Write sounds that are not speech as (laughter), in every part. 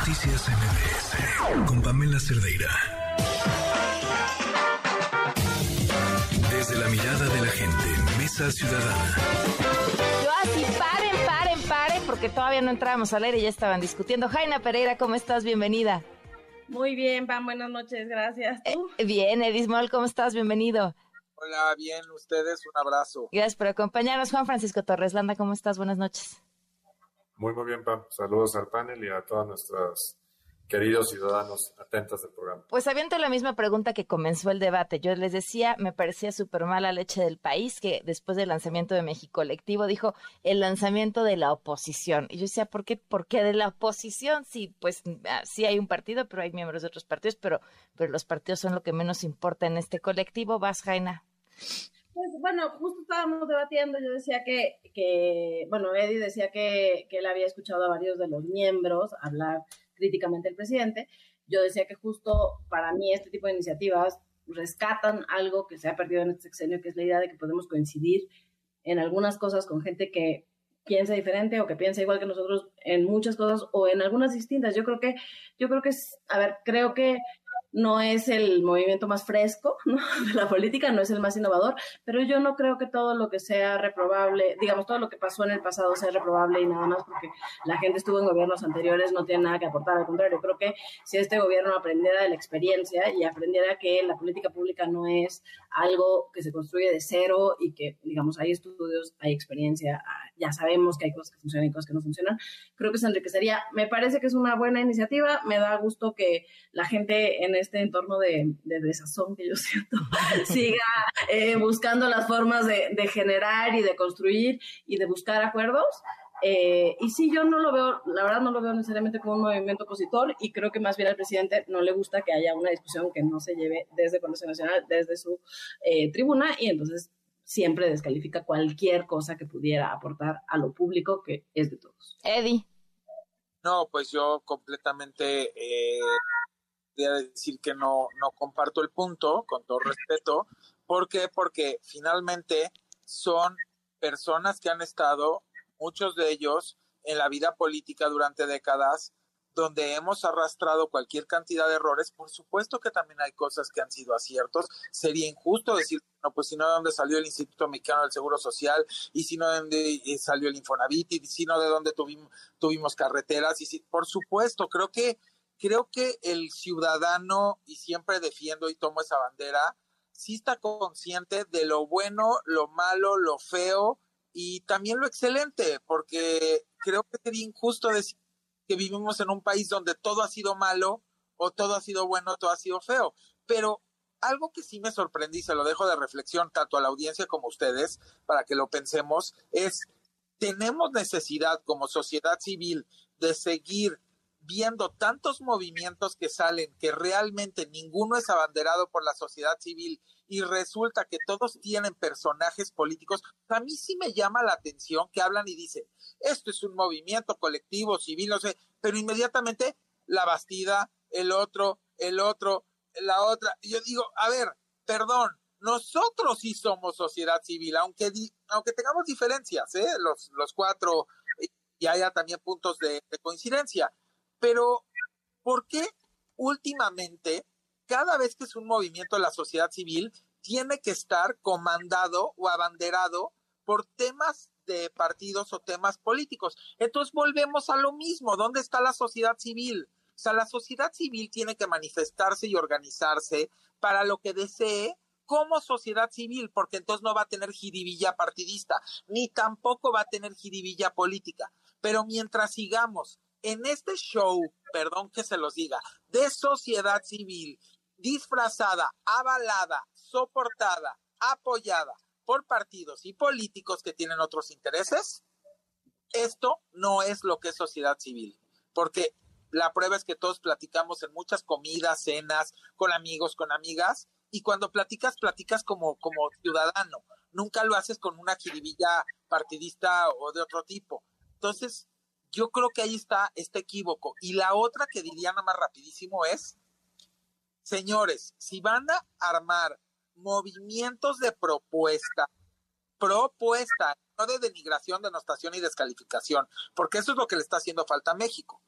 Noticias MBS con Pamela Cerdeira. Desde la mirada de la gente, Mesa Ciudadana. Yo así, paren, paren, paren, porque todavía no entrábamos al aire y ya estaban discutiendo. Jaina Pereira, ¿cómo estás? Bienvenida. Muy bien, Pam, buenas noches, gracias. Eh, bien, Edismol, ¿cómo estás? Bienvenido. Hola, bien, ustedes, un abrazo. Gracias por acompañarnos. Juan Francisco Torres Landa, ¿cómo estás? Buenas noches. Muy, muy bien, Pam. Saludos al panel y a todas nuestras queridos ciudadanos atentos del programa. Pues aviento la misma pregunta que comenzó el debate. Yo les decía, me parecía súper mala leche del país que después del lanzamiento de México Colectivo dijo el lanzamiento de la oposición. Y yo decía, ¿por qué, ¿por qué de la oposición? Sí, pues ah, sí hay un partido, pero hay miembros de otros partidos, pero, pero los partidos son lo que menos importa en este colectivo. Vas, Jaina. Pues bueno, justo estábamos debatiendo, yo decía que, que bueno, Eddie decía que, que él había escuchado a varios de los miembros hablar críticamente del presidente. Yo decía que justo para mí este tipo de iniciativas rescatan algo que se ha perdido en este sexenio, que es la idea de que podemos coincidir en algunas cosas con gente que piensa diferente o que piensa igual que nosotros en muchas cosas o en algunas distintas. Yo creo que, yo creo que, a ver, creo que no es el movimiento más fresco (laughs) de la política, no es el más innovador, pero yo no creo que todo lo que sea reprobable, digamos, todo lo que pasó en el pasado sea reprobable y nada más porque la gente estuvo en gobiernos anteriores no tiene nada que aportar, al contrario, creo que si este gobierno aprendiera de la experiencia y aprendiera que la política pública no es algo que se construye de cero y que, digamos, hay estudios, hay experiencia, ya sabemos que hay cosas que funcionan y cosas que no funcionan, creo que se enriquecería. Me parece que es una buena iniciativa, me da gusto que la gente en este entorno de, desazón que yo siento (laughs) siga eh, buscando las formas de, generar y de construir y de buscar acuerdos. Eh, y sí, yo no lo veo, la verdad no lo veo necesariamente como un movimiento opositor y creo que más bien al presidente no le gusta que haya una discusión que no se lleve desde Congreso Nacional, desde su eh, tribuna y entonces siempre descalifica cualquier cosa que pudiera aportar a lo público que es de todos. Eddie. No, pues yo completamente eh, decir que no, no comparto el punto, con todo respeto. ¿Por qué? Porque finalmente son personas que han estado, muchos de ellos, en la vida política durante décadas, donde hemos arrastrado cualquier cantidad de errores, por supuesto que también hay cosas que han sido aciertos. Sería injusto decir, no, pues si no de dónde salió el Instituto Mexicano del Seguro Social, y si no de dónde eh, salió el Infonavit, y si no de dónde tuvimos, tuvimos carreteras, y si, por supuesto, creo que creo que el ciudadano, y siempre defiendo y tomo esa bandera, sí está consciente de lo bueno, lo malo, lo feo y también lo excelente, porque creo que sería injusto decir que vivimos en un país donde todo ha sido malo o todo ha sido bueno, todo ha sido feo. Pero algo que sí me sorprendí, se lo dejo de reflexión tanto a la audiencia como a ustedes, para que lo pensemos, es, tenemos necesidad como sociedad civil de seguir viendo tantos movimientos que salen que realmente ninguno es abanderado por la sociedad civil y resulta que todos tienen personajes políticos, a mí sí me llama la atención que hablan y dicen, esto es un movimiento colectivo, civil, no sé, pero inmediatamente la Bastida, el otro, el otro, la otra. yo digo, a ver, perdón, nosotros sí somos sociedad civil, aunque, aunque tengamos diferencias, ¿eh? los, los cuatro, y haya también puntos de coincidencia pero, ¿por qué últimamente, cada vez que es un movimiento de la sociedad civil, tiene que estar comandado o abanderado por temas de partidos o temas políticos? Entonces volvemos a lo mismo. ¿Dónde está la sociedad civil? O sea, la sociedad civil tiene que manifestarse y organizarse para lo que desee como sociedad civil, porque entonces no va a tener jiribilla partidista, ni tampoco va a tener jiribilla política. Pero mientras sigamos en este show, perdón que se los diga, de sociedad civil disfrazada, avalada, soportada, apoyada por partidos y políticos que tienen otros intereses, esto no es lo que es sociedad civil, porque la prueba es que todos platicamos en muchas comidas, cenas, con amigos, con amigas, y cuando platicas, platicas como, como ciudadano, nunca lo haces con una jiribilla partidista o de otro tipo. Entonces, yo creo que ahí está este equívoco. Y la otra que diría nada más rapidísimo es, señores, si van a armar movimientos de propuesta, propuesta, no de denigración, denostación y descalificación, porque eso es lo que le está haciendo falta a México.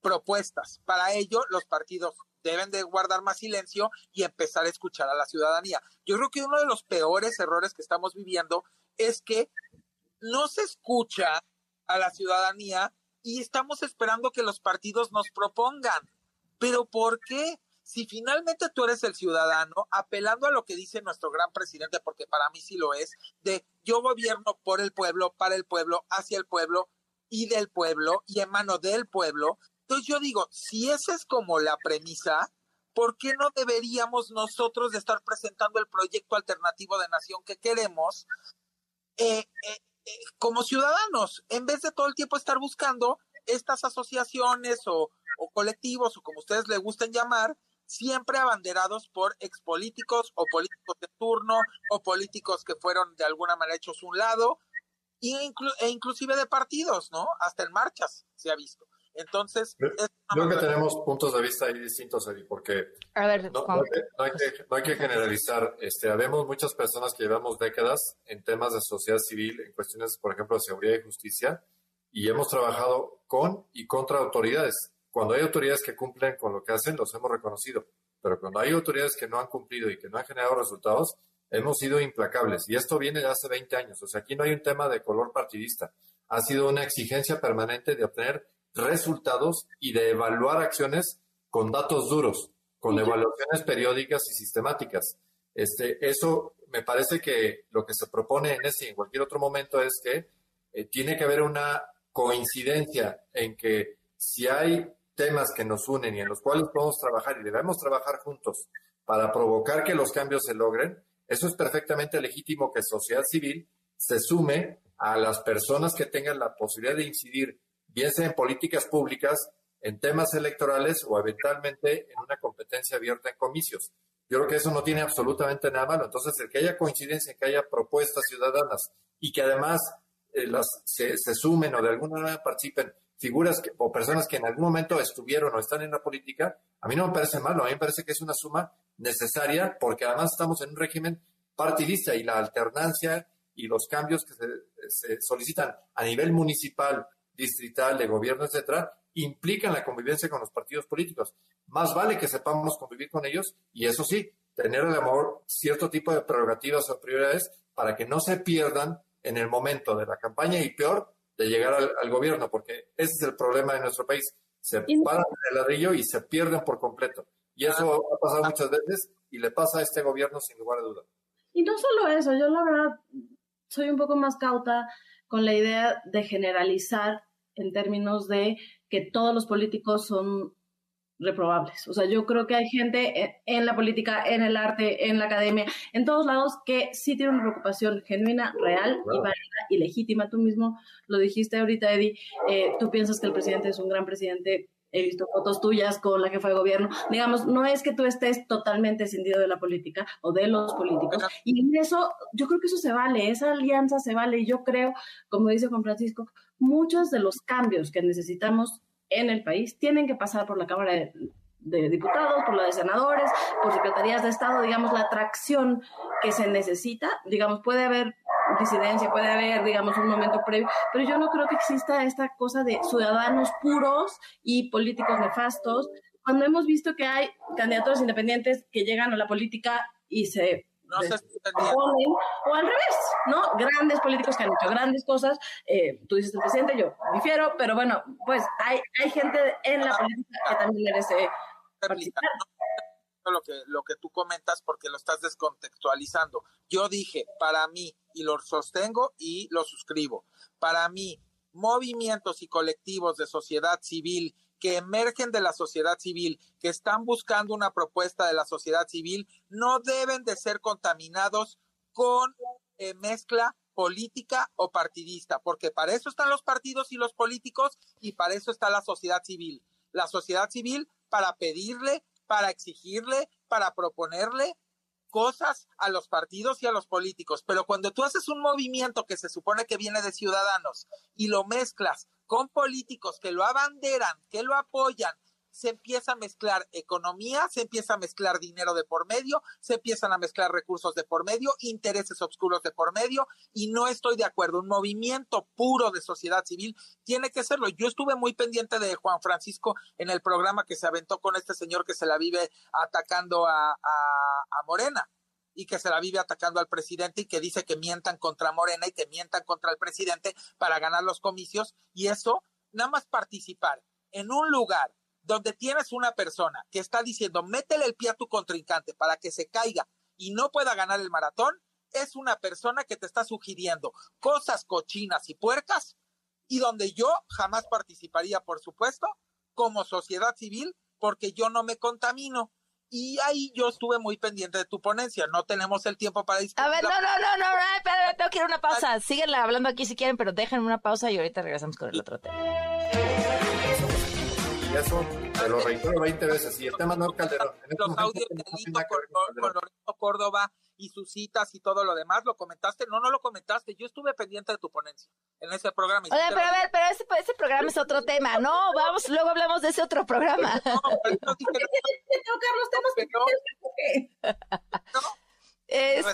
propuestas. Para ello, los partidos deben de guardar más silencio y empezar a escuchar a la ciudadanía. Yo creo que uno de los peores errores que estamos viviendo es que no se escucha a la ciudadanía y estamos esperando que los partidos nos propongan. Pero ¿por qué? Si finalmente tú eres el ciudadano, apelando a lo que dice nuestro gran presidente, porque para mí sí lo es, de yo gobierno por el pueblo, para el pueblo, hacia el pueblo y del pueblo y en mano del pueblo. Entonces yo digo, si esa es como la premisa, ¿por qué no deberíamos nosotros de estar presentando el proyecto alternativo de nación que queremos eh, eh, como ciudadanos, en vez de todo el tiempo estar buscando estas asociaciones o, colectivos o como ustedes le gusten llamar, siempre abanderados por expolíticos o políticos de turno o políticos que fueron de alguna manera hechos un lado e inclusive de partidos, ¿no? Hasta en marchas se ha visto. Entonces, creo que tenemos puntos de vista ahí distintos, Eddie, porque a ver, no, hay que, no, hay que, generalizar. Este, habemos muchas personas que llevamos décadas en temas de sociedad civil, en cuestiones, por ejemplo, de seguridad y justicia, y hemos trabajado con y contra autoridades. Cuando hay autoridades que cumplen con lo que hacen, los hemos reconocido. Pero cuando hay autoridades que no han cumplido y que no han generado resultados, hemos sido implacables. Y esto viene de hace 20 años. O sea, aquí no hay un tema de color partidista. Ha sido una exigencia permanente de obtener resultados y de evaluar acciones con datos duros, con evaluaciones periódicas y sistemáticas. Este, eso me parece que lo que se propone en ese y en cualquier otro momento es que eh, tiene que haber una coincidencia en que si hay temas que nos unen y en los cuales podemos trabajar y debemos trabajar juntos para provocar que los cambios se logren, eso es perfectamente legítimo que sociedad civil se sume a las personas que tengan la posibilidad de incidir bien sea en políticas públicas, en temas electorales o eventualmente en una competencia abierta en comicios. Yo creo que eso no tiene absolutamente nada malo. Entonces, el que haya coincidencia, que haya propuestas ciudadanas y que además eh, las, se, sumen o de alguna manera participen figuras o personas que en algún momento estuvieron o están en la política, a mí no me parece malo, a mí me parece que es una suma necesaria porque además estamos en un régimen partidista y la alternancia y los cambios que se solicitan a nivel municipal distrital, de gobierno, etcétera, implican la convivencia con los partidos políticos. Más vale que sepamos convivir con ellos y eso sí, tener el amor cierto tipo de prerrogativas o prioridades para que no se pierdan en el momento de la campaña y peor de llegar al, gobierno, porque ese es el problema de nuestro país. Se paran el ladrillo y se pierden por completo. Y eso ha pasado muchas veces y le pasa a este gobierno sin lugar a duda. Y no solo eso, yo la verdad soy un poco más cauta con la idea de generalizar en términos de que todos los políticos son reprobables. O sea, yo creo que hay gente en la política, en el arte, en la academia, en todos lados que sí tienen una preocupación genuina, real y válida y legítima. Tú mismo lo dijiste ahorita, Eddie, eh, tú piensas que el presidente es un gran presidente. He visto fotos tuyas con la jefa de gobierno. Digamos, no es que tú estés totalmente escindido de la política o de los políticos. Y en eso, yo creo que eso se vale, esa alianza se vale. Y yo creo, como dice Juan Francisco, muchos de los cambios que necesitamos en el país tienen que pasar por la Cámara de, Diputados, por la de Senadores, por Secretarías de Estado, digamos, la atracción que se necesita, digamos, puede haber disidencia, puede haber, digamos, un momento previo, pero yo no creo que exista esta cosa de ciudadanos puros y políticos nefastos, cuando hemos visto que hay candidatos independientes que llegan a la política y se no se o al revés, ¿no? Grandes políticos que han hecho grandes cosas. Eh, tú dices el presidente, yo difiero, pero bueno, pues hay, hay gente en la política que también merece participar. Lo que, lo que tú comentas porque lo estás descontextualizando. Yo dije, para mí, y lo sostengo y lo suscribo, para mí, movimientos y colectivos de sociedad civil que emergen de la sociedad civil, que están buscando una propuesta de la sociedad civil, no deben de ser contaminados con eh, mezcla política o partidista, porque para eso están los partidos y los políticos y para eso está la sociedad civil. La sociedad civil para pedirle, para exigirle, para proponerle cosas a los partidos y a los políticos. Pero cuando tú haces un movimiento que se supone que viene de ciudadanos y lo mezclas con políticos que lo abanderan, que lo apoyan, se empieza a mezclar economía, se empieza a mezclar dinero de por medio, se empiezan a mezclar recursos de por medio, intereses oscuros de por medio, y no estoy de acuerdo. Un movimiento puro de sociedad civil tiene que serlo. Yo estuve muy pendiente de Juan Francisco en el programa que se aventó con este señor que se la vive atacando a, a Morena y que se la vive atacando al presidente y que dice que mientan contra Morena y que mientan contra el presidente para ganar los comicios y eso, nada más participar en un lugar donde tienes una persona que está diciendo, métele el pie a tu contrincante para que se caiga y no pueda ganar el maratón, es una persona que te está sugiriendo cosas cochinas y puercas y donde yo jamás participaría, por supuesto, como sociedad civil, porque yo no me contamino. Y ahí yo estuve muy pendiente de tu ponencia. No tenemos el tiempo para discutir. A ver, no, no, no, no, tengo que ir a una pausa. Síguenle hablando aquí si quieren, pero déjenme una pausa y ahorita regresamos con el otro tema eso te lo reitero 20 veces. Y el tema no Calderón. Los audios de Lito con, Lorenzo Córdoba y sus citas y todo lo demás, ¿lo comentaste? No, no lo comentaste. Yo estuve pendiente de tu ponencia en ese programa. Oye, pero a ver, pero ese, ese, programa es otro tema. No, vamos, luego hablamos de ese otro programa. No, pero no dije... (laughs) Carlos, no. Es...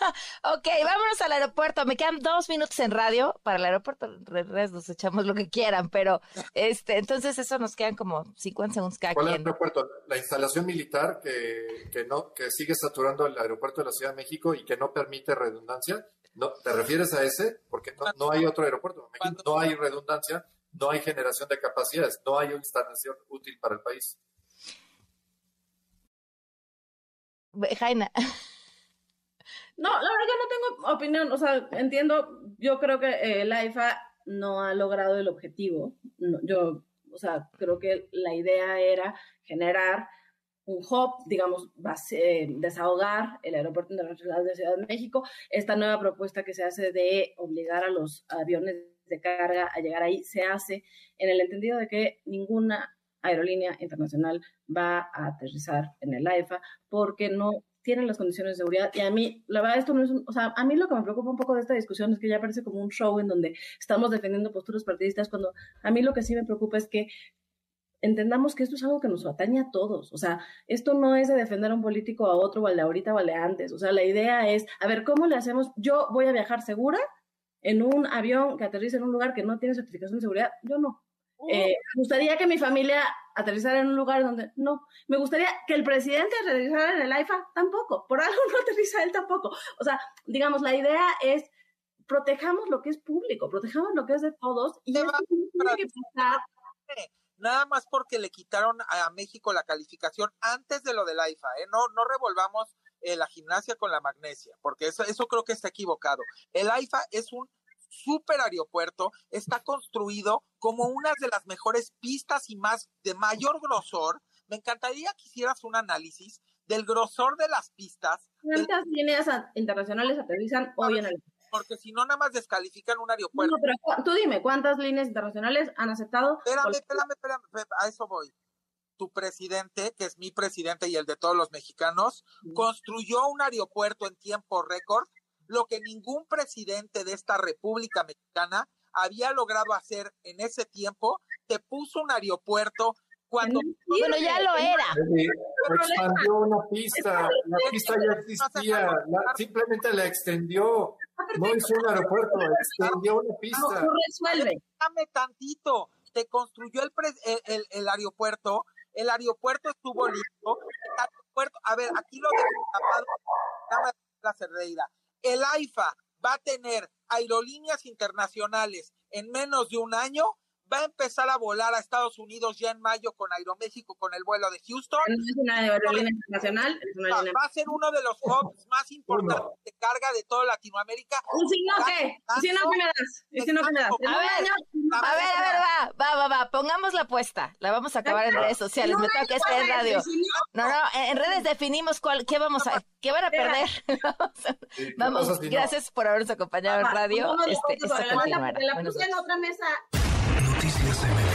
(laughs) ok, vámonos al aeropuerto. Me quedan dos minutos en radio para el aeropuerto. nos echamos lo que quieran, pero este, entonces eso nos quedan como 50 segundos cada ¿Cuál aeropuerto? La instalación militar que, que, no, que sigue saturando el aeropuerto de la Ciudad de México y que no permite redundancia. ¿No, ¿Te refieres a ese? Porque no, no hay otro aeropuerto. No hay redundancia, no hay generación de capacidades, no hay instalación útil para el país. Jaina. (laughs) No, la verdad que no tengo opinión, o sea, entiendo, yo creo que eh, la IFA no ha logrado el objetivo. yo, o sea, creo que la idea era generar un hub, digamos, base, desahogar el Aeropuerto Internacional de Ciudad de México. Esta nueva propuesta que se hace de obligar a los aviones de carga a llegar ahí se hace en el entendido de que ninguna aerolínea internacional va a aterrizar en el AIFA porque no tienen las condiciones de seguridad. Y a mí, la verdad, esto no es, o sea, a mí lo que me preocupa un poco de esta discusión es que ya parece como un show en donde estamos defendiendo posturas partidistas, cuando a mí lo que sí me preocupa es que entendamos que esto es algo que nos atañe a todos. O sea, esto no es de defender a un político a otro o al de ahorita o al de antes. O sea, la idea es, a ver, ¿cómo le hacemos? Yo voy a viajar segura en un avión que aterriza en un lugar que no tiene certificación de seguridad. Yo no. Eh, me gustaría que mi familia aterrizara en un lugar donde no. Me gustaría que el presidente aterrizara en el AIFA tampoco. Por algo no aterriza él tampoco. O sea, digamos, la idea es protejamos lo que es público, protejamos lo que es de todos y tiene que pasar. Nada más porque le quitaron a México la calificación antes de lo del AIFA, ¿eh? No, no revolvamos eh, la gimnasia con la magnesia, porque eso, eso creo que está equivocado. El AIFA es un super aeropuerto está construido como una de las mejores pistas y más de mayor grosor. Me encantaría que hicieras un análisis del grosor de las pistas. ¿Cuántas líneas internacionales aterrizan hoy en el porque si no, nada más descalifican un aeropuerto. No, pero tú dime, ¿cuántas líneas internacionales han aceptado? Espérame, espérame, espérame, a eso voy. Tu presidente, que es mi presidente y el de todos los mexicanos, construyó un aeropuerto en tiempo récord lo que ningún presidente de esta República Mexicana había logrado hacer en ese tiempo, te puso un aeropuerto cuando... Bueno, ya lo era. Expandió una pista, la pista ya existía, simplemente la extendió. No hizo un aeropuerto, extendió una pista. No, resuelve. Dame tantito, te construyó el, el, el, aeropuerto, el aeropuerto estuvo listo, el aeropuerto, a ver, aquí lo dejo la Cerdeira el AIFA va a tener aerolíneas internacionales en menos de un año, va a empezar a volar a Estados Unidos ya en mayo con Aeroméxico con el vuelo de Houston. es una aerolínea internacional. Va a ser uno de los hubs más importantes de carga de toda Latinoamérica. ¿Un signo qué? ¿Un signo que me das? ¿Un signo que me das? A ver, a ver, a ver, va, va, va, va. Pongamos la apuesta. La vamos a acabar en redes sociales. Me toca estar en radio. No, no, en redes definimos cuál, qué vamos a, qué van a perder. vamos, gracias por habernos acompañado en radio. Este, esto continuará. La puse en otra mesa. Noticias MBS